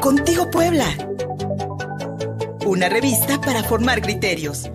Contigo Puebla. Una revista para formar criterios.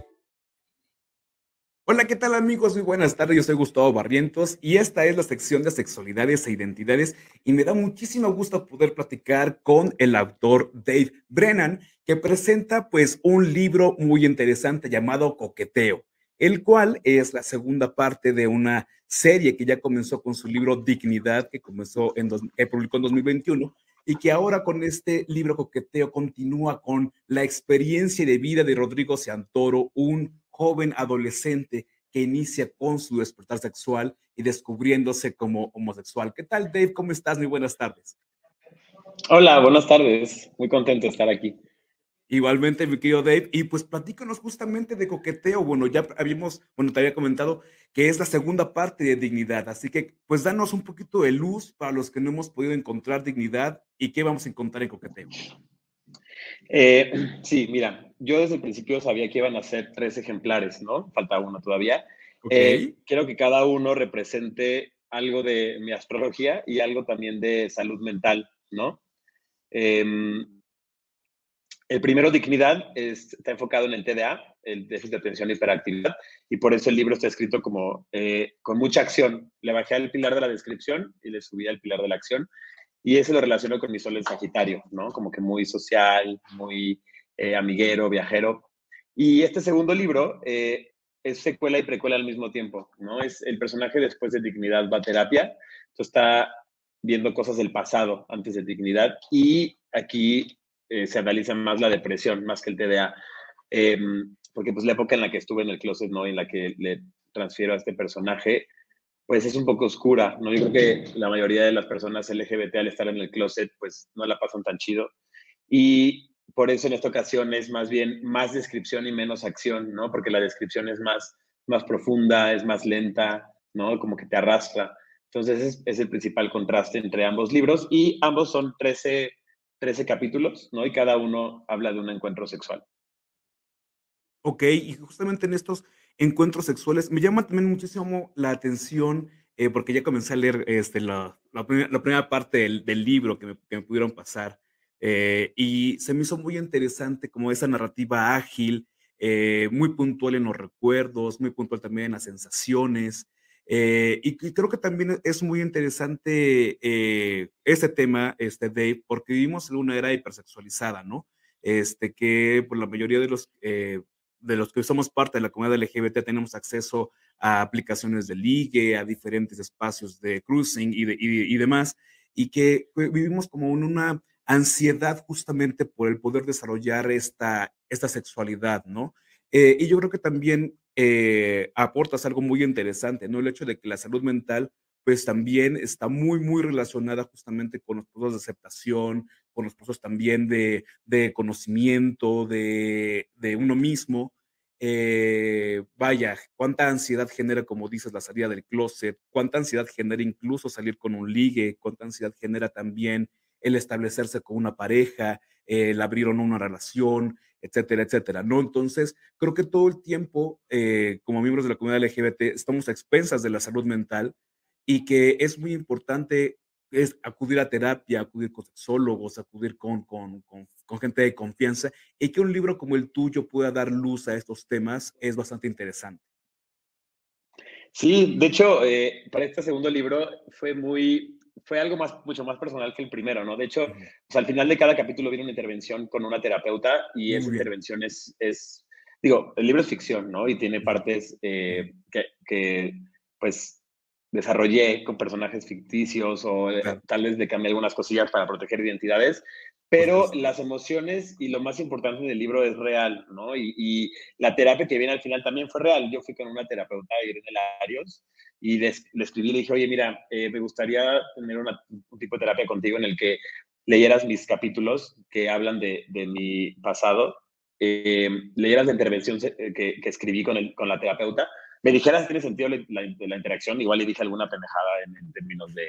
Hola, ¿qué tal amigos? Muy buenas tardes, yo soy Gustavo Barrientos y esta es la sección de sexualidades e identidades y me da muchísimo gusto poder platicar con el autor Dave Brennan que presenta pues un libro muy interesante llamado Coqueteo, el cual es la segunda parte de una serie que ya comenzó con su libro Dignidad que comenzó en que publicó en 2021 y que ahora con este libro Coqueteo continúa con la experiencia de vida de Rodrigo Santoro, un joven adolescente que inicia con su despertar sexual y descubriéndose como homosexual. ¿Qué tal, Dave? ¿Cómo estás? Muy buenas tardes. Hola, buenas tardes. Muy contento de estar aquí. Igualmente, mi querido Dave. Y pues platícanos justamente de coqueteo. Bueno, ya habíamos, bueno, te había comentado que es la segunda parte de dignidad. Así que, pues danos un poquito de luz para los que no hemos podido encontrar dignidad y qué vamos a encontrar en coqueteo. Eh, sí, mira, yo desde el principio sabía que iban a ser tres ejemplares, ¿no? Falta uno todavía. Eh, quiero que cada uno represente algo de mi astrología y algo también de salud mental, ¿no? Em, el primero, dignidad, está enfocado en el TDA, el déficit de atención y hiperactividad, y por eso el libro está escrito como eh, con mucha acción. Le bajé al pilar de la descripción y le subí al pilar de la acción, y ese lo relaciono con mi sol en Sagitario, ¿no? Como que muy social, muy eh, amiguero, viajero. Y este segundo libro eh, es secuela y precuela al mismo tiempo, ¿no? Es el personaje después de dignidad va a terapia, entonces está viendo cosas del pasado antes de dignidad, y aquí eh, se analiza más la depresión, más que el TDA. Em, porque pues la época en la que estuve en el closet, ¿no? En la que le transfiero a este personaje, pues es un poco oscura, ¿no? Yo que la mayoría de las personas LGBT al estar en el closet, pues no la pasan tan chido. Y por eso en esta ocasión es más bien más descripción y menos acción, ¿no? Porque la descripción es más, más profunda, es más lenta, ¿no? Como que te arrastra. Entonces es, es el principal contraste entre ambos libros y ambos son 13 13 capítulos, ¿no? Y cada uno habla de un encuentro sexual. Ok, y justamente en estos encuentros sexuales me llama también muchísimo la atención, eh, porque ya comencé a leer este, la, la, primera, parte del, libro que me, que me, pudieron pasar, eh, y se me hizo muy interesante como esa narrativa ágil, eh, muy puntual en los recuerdos, muy puntual también en las sensaciones, eh, y, creo que también es muy interesante eh, ese tema, este, Dave, porque vivimos en una era hipersexualizada, ¿no? Este, que por la mayoría de los, eh, de los que somos parte de la comunidad LGBT tenemos acceso a aplicaciones de ligue, a diferentes espacios de cruising y, de, y, demás, y que vivimos como en una ansiedad justamente por el poder desarrollar esta, esta sexualidad, ¿no? y yo creo que también eh, aportas algo muy interesante, ¿no? El hecho de que la salud mental, pues también está muy, muy relacionada justamente con los procesos de aceptación, con los procesos también de, de conocimiento de, de, uno mismo. Eh, vaya, cuánta ansiedad genera, como dices, la salida del closet, cuánta ansiedad genera incluso salir con un ligue, cuánta ansiedad genera también el establecerse con una pareja, el no una relación, etcétera, etcétera, ¿no? Entonces, creo que todo el tiempo, eh, como miembros de la comunidad LGBT, estamos a expensas de la salud mental y que es muy importante es acudir a terapia, acudir con sexólogos, acudir con, con, con, con, gente de confianza y que un libro como el tuyo pueda dar luz a estos temas es bastante interesante. Sí, de hecho, eh, para este segundo libro fue muy, fue algo más, mucho más personal que el primero, ¿no? De hecho, al final de cada capítulo viene una intervención con una terapeuta y esa intervención es, es, digo, el libro es ficción, ¿no? Y tiene partes eh, que, que, pues, desarrollé con personajes ficticios o eh, tal vez de cambiar algunas cosillas para proteger identidades, pero las emociones y lo más importante del libro es real, ¿no? Y, y, la terapia que viene al final también fue real. Yo fui con una terapeuta, Irene Larios, y le, escribí y le dije, oye, mira, eh, me gustaría tener una, un tipo de terapia contigo en el que leyeras mis capítulos que hablan de, de mi pasado, eh, leyeras la intervención eh, que, que escribí con, el, con la terapeuta, me dijeras si tiene sentido la, la, interacción, igual le dije alguna pendejada en, en términos de,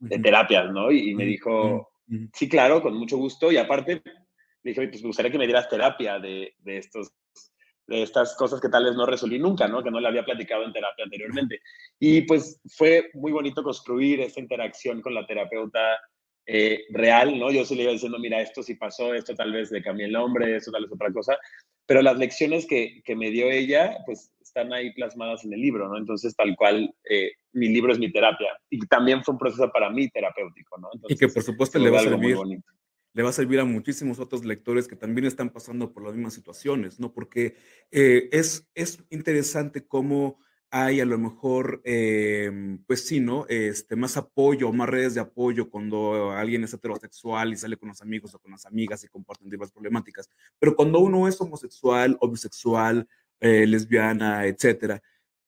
de, terapias, ¿no? Y, y me dijo, sí, claro, con mucho gusto, y aparte, dije, pues me gustaría que me dieras terapia de, de estos de estas cosas que tal vez no resolví nunca, ¿no? Que no le había platicado en terapia anteriormente. Y pues fue muy bonito construir esta interacción con la terapeuta eh, real, ¿no? Yo sí le iba diciendo, mira, esto sí pasó, esto tal vez le cambié el nombre, esto tal vez otra cosa, pero las lecciones que, que me dio ella, pues están ahí plasmadas en el libro, ¿no? Entonces, tal cual, eh, mi libro es mi terapia. Y también fue un proceso para mí terapéutico, ¿no? y que por supuesto le va a servir le va a servir a muchísimos otros lectores que también están pasando por las mismas situaciones, ¿no? Porque eh, es, es interesante cómo hay a lo mejor, em, pues sí, ¿no? Este, más apoyo, más redes de apoyo cuando alguien es heterosexual y sale con los amigos o con las amigas y comparten diversas problemáticas. Pero cuando uno es homosexual o bisexual, eh, lesbiana, etcétera,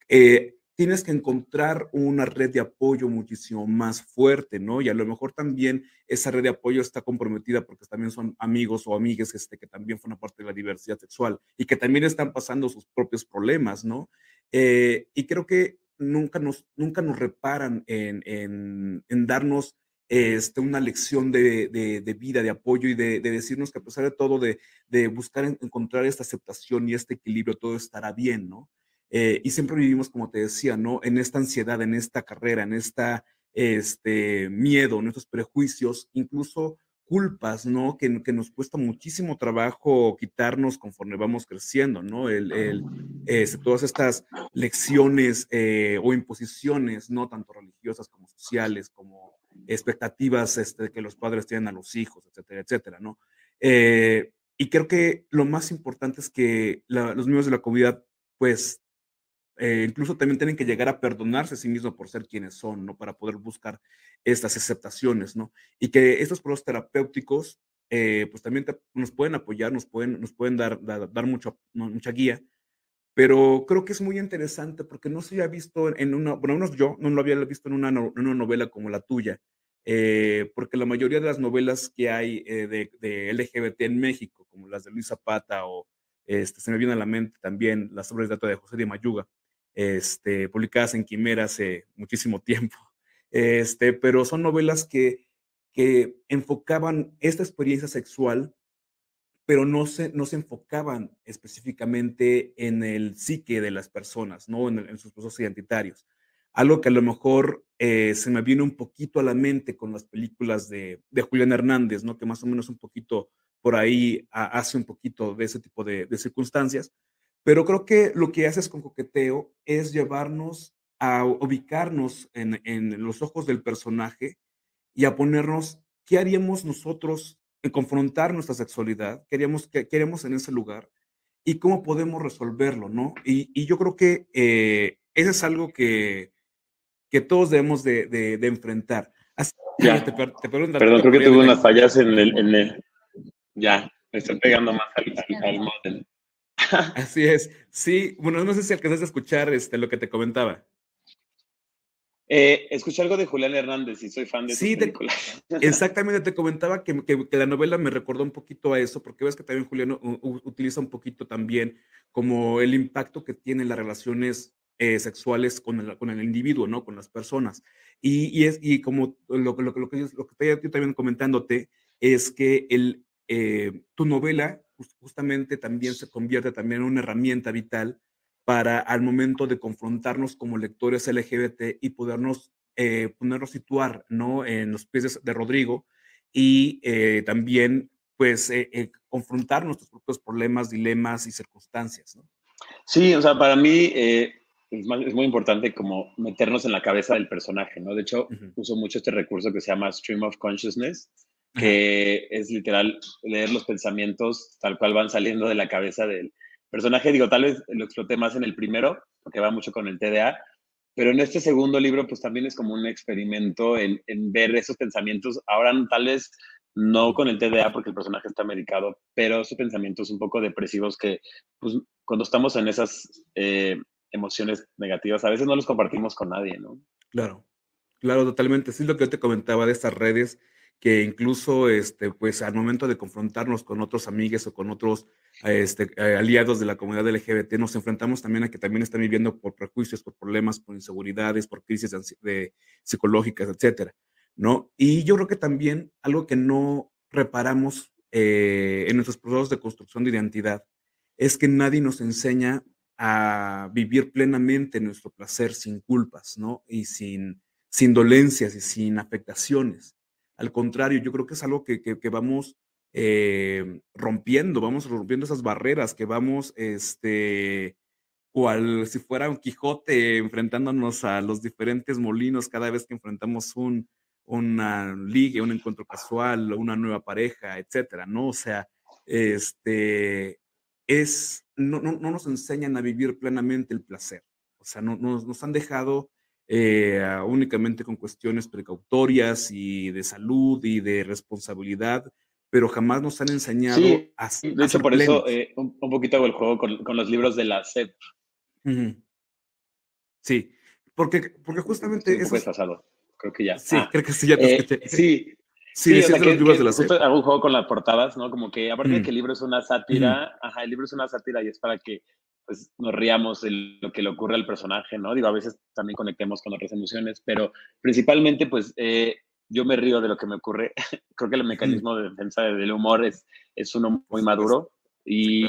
eh, tienes que encontrar una red de apoyo muchísimo más fuerte, ¿no? Y a lo mejor también esa red de apoyo está comprometida porque también son amigos o amigas este, que también forman parte de la diversidad sexual y que también están pasando sus propios problemas, ¿no? Eh, y creo que nunca nos, nunca nos reparan en, en, darnos este, una lección de, de, vida, de apoyo y de, de, decirnos que a pesar de todo, de, buscar encontrar esta aceptación y este equilibrio, todo estará bien, ¿no? Eh, y siempre vivimos, como te decía, ¿no? En esta ansiedad, en esta carrera, en esta este, miedo, en estos prejuicios, incluso culpas, ¿no? Que, que, nos cuesta muchísimo trabajo quitarnos conforme vamos creciendo, ¿no? El, el este, todas estas lecciones eh, o imposiciones, ¿no? Tanto religiosas como sociales, como expectativas este, que los padres tienen a los hijos, etcétera, etcétera, ¿no? Eh, y creo que lo más importante es que los miembros de la comunidad, pues, eh, incluso también tienen que llegar a perdonarse a sí mismos por ser quienes son, ¿no? Para poder buscar estas aceptaciones, ¿no? Y que estos procesos terapéuticos, eh, pues también nos pueden apoyar, nos pueden, nos pueden dar, dar, mucho, mucha guía, pero creo que es muy interesante porque no se había visto en una, bueno, yo no lo había visto en una, una novela como la tuya, eh, porque la mayoría de las novelas que hay de, de, LGBT en México, como las de Luis Zapata o este, se me viene a la mente también las obras de datos de José de Mayuga, este, publicadas en Quimera hace muchísimo tiempo. Este, pero son novelas que, que enfocaban esta experiencia sexual, pero no se, no se enfocaban específicamente en el psique de las personas, ¿no? en, sus procesos identitarios. Algo que a lo mejor eh, se me viene un poquito a la mente con las películas de, de Julián Hernández, ¿no? que más o menos un poquito por ahí hace un poquito de ese tipo de, de circunstancias, pero creo que lo que haces con coqueteo es llevarnos a ubicarnos en, en los ojos del personaje y a ponernos, ¿qué haríamos nosotros en confrontar nuestra sexualidad? ¿Qué haríamos, qué, queremos en ese lugar? ¿Y cómo podemos resolverlo? ¿no? Y, y yo creo que eh, eso es algo que, que todos debemos de, de, enfrentar. Así, ya. Te, te Perdón, creo que tuve unas fallas en el, en el... Ya, me estoy pegando más al, al, al model. Así es. Sí, bueno, no sé si alcanzaste a escuchar este, lo que te comentaba. Eh, escuché algo de Julián Hernández y soy fan de sí, película. exactamente, te comentaba que, que, la novela me recordó un poquito a eso, porque ves que también Julián utiliza un poquito también como el impacto que tienen las relaciones eh, sexuales con el, con el individuo, ¿no? Con las personas. Y, y es, y como lo, lo, lo, que, lo que estoy también comentándote es que el, eh, tu novela justamente también se convierte también en una herramienta vital para al momento de confrontarnos como lectores LGBT y podernos, eh, ponernos situar ¿no? en los pies de, Rodrigo y eh, también pues eh, eh, confrontar nuestros propios problemas, dilemas y circunstancias. ¿no? Sí, o sea, para mí es, es, muy importante como meternos en la cabeza del personaje, ¿no? De hecho, uso mucho este recurso que se llama Stream of Consciousness, que es literal leer los pensamientos tal cual van saliendo de la cabeza del personaje. Digo, tal vez lo exploté más en el primero, porque va mucho con el TDA, pero en este segundo libro, pues también es como un experimento en, en ver esos pensamientos. Ahora tal vez no con el TDA porque el personaje está medicado, pero esos pensamientos un poco depresivos que pues, cuando estamos en esas eh, emociones negativas, a veces no los compartimos con nadie, ¿no? Claro, claro, totalmente. Sí, lo que yo te comentaba de estas redes que incluso, este, pues, al momento de confrontarnos con otros amigos o con otros este, eh, aliados de la comunidad LGBT, nos enfrentamos también a que también están viviendo por prejuicios, por problemas, por inseguridades, por crisis de, psicológicas, etcétera, ¿no? Y yo creo que también algo que no reparamos eh, en nuestros procesos de construcción de identidad es que nadie nos enseña a vivir plenamente nuestro placer sin culpas, ¿no? Y sin, sin dolencias y sin afectaciones Al contrario, yo creo que es algo que, que, vamos eh, rompiendo, vamos rompiendo esas barreras, que vamos, este, cual si fuera un Quijote enfrentándonos a los diferentes molinos cada vez que enfrentamos un, una liga, un encuentro casual, una nueva pareja, etcétera, ¿no? O sea, este, es, no, no, nos enseñan a vivir plenamente el placer. O sea, no, nos, han dejado eh, únicamente con cuestiones precautorias y de salud y de responsabilidad, pero jamás nos han enseñado a, De hecho, por eso eh, un, poquito hago el juego con, los libros de la SEP. Sí, porque, porque justamente... Sí, un pasado, creo que ya. Sí, ah, creo que sí, ya te eh, escuché. Sí, Sí, sí o sea, que, los libros de la justo hago un juego con las portadas, ¿no? Como que aparte de que el libro es una sátira, ajá, el libro es una sátira y es para que pues, nos riamos de lo que le ocurre al personaje, ¿no? Digo, a veces también conectemos con otras emociones, pero principalmente, pues, eh, yo me río de lo que me ocurre. Creo que el mecanismo de defensa del humor es, es uno muy maduro y,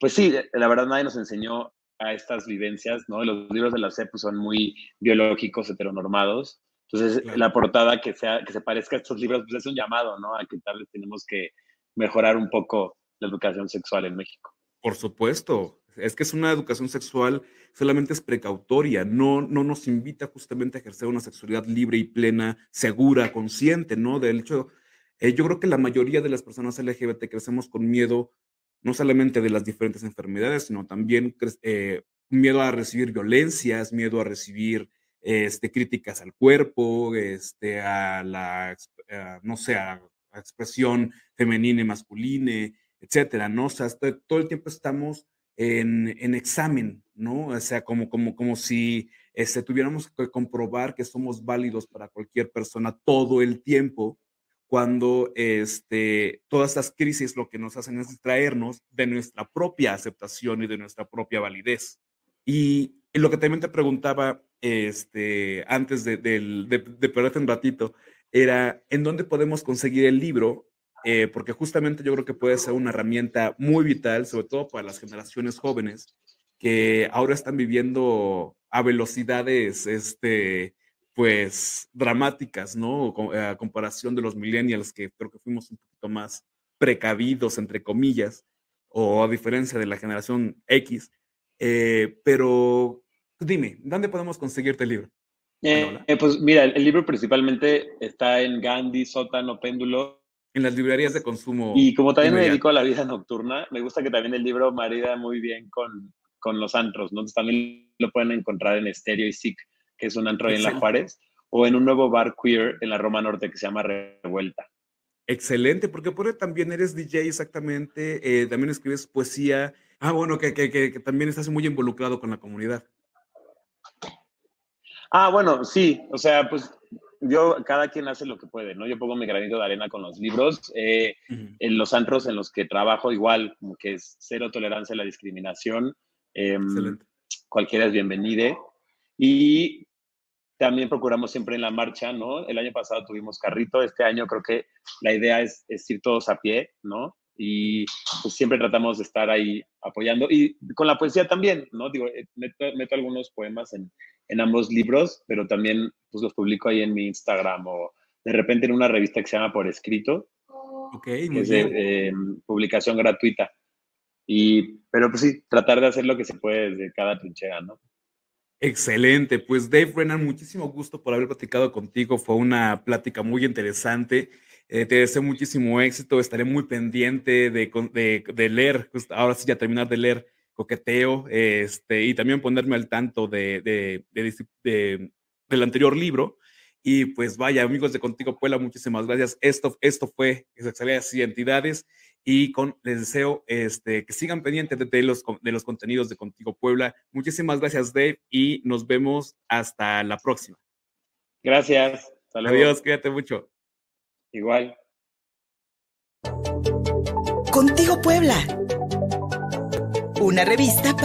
pues sí, la verdad nadie nos enseñó a estas vivencias, ¿no? Los libros de la CEP pues, son muy biológicos, heteronormados, entonces, la portada que, sea, que se parezca a estos libros, pues es un llamado, ¿no? A que tal vez tenemos que mejorar un poco la educación sexual en México. Por supuesto, es que es una educación sexual solamente es precautoria, no, no nos invita justamente a ejercer una sexualidad libre y plena, segura, consciente, ¿no? De hecho, eh, yo creo que la mayoría de las personas LGBT crecemos con miedo, no solamente de las diferentes enfermedades, sino también eh, miedo a recibir violencias, miedo a recibir este, críticas al cuerpo, este, a la, no sé, a, expresión femenina y masculina, etcétera, ¿no? O sea, todo el tiempo estamos en, en, examen, ¿no? O sea, como, como, como si este, tuviéramos que comprobar que somos válidos para cualquier persona todo el tiempo, cuando este, todas estas crisis lo que nos hacen es distraernos de nuestra propia aceptación y de nuestra propia validez. Y, lo que también te preguntaba este, antes de, de, perderte un ratito, era en dónde podemos conseguir el libro, eh, porque justamente yo creo que puede ser una herramienta muy vital, sobre todo para las generaciones jóvenes que ahora están viviendo a velocidades, este, pues, dramáticas, ¿no? A comparación de los millennials, que creo que fuimos un poquito más precavidos, entre comillas, o a diferencia de la generación X. Eh, pero Dime, ¿dónde podemos conseguirte el libro? Eh, eh, pues mira, el, libro principalmente está en Gandhi, Sótano, Péndulo. En las librerías de consumo. Y como también me dedico a la vida nocturna, me gusta que también el libro marida muy bien con, con los antros, ¿no? Entonces también lo pueden encontrar en Estéreo y SIC, que es un antro ahí en La Juárez, o en un nuevo bar queer en la Roma Norte que se llama Revuelta. Excelente, porque por también eres DJ exactamente, eh, también escribes poesía. Ah, bueno, que, que, que también estás muy involucrado con la comunidad. Ah, bueno, sí, o sea, pues yo, cada quien hace lo que puede, ¿no? Yo pongo mi granito de arena con los libros. Eh, en los antros en los que trabajo, igual, como que es cero tolerancia a la discriminación. Eh, cualquiera es bienvenida. Y también procuramos siempre en la marcha, ¿no? El año pasado tuvimos carrito, este año creo que la idea es, es ir todos a pie, ¿no? Y pues siempre tratamos de estar ahí apoyando. Y con la poesía también, ¿no? Digo, eh, meto, algunos poemas en, en, ambos libros, pero también pues los publico ahí en mi Instagram o de repente en una revista que se llama Por Escrito. Ok, muy es De, eh, publicación gratuita. Y, pero pues sí, tratar de hacer lo que se puede desde cada trinchera, ¿no? Excelente, pues Dave Brennan, muchísimo gusto por haber platicado contigo, fue una plática muy interesante. Eh, te deseo muchísimo éxito. Estaré muy pendiente de, de, leer, pues, ahora sí ya terminar de leer Coqueteo, este, y también ponerme al tanto de, de, del anterior libro. Y pues vaya, amigos de Contigo Puebla, muchísimas gracias. Esto, esto fue Sexualidades y Entidades. Y con, les deseo este, que sigan pendientes de, los, de los contenidos de Contigo Puebla. Muchísimas gracias, Dave, y nos vemos hasta la próxima. Gracias. Adiós, cuídate mucho. Igual. Contigo Puebla. Una revista para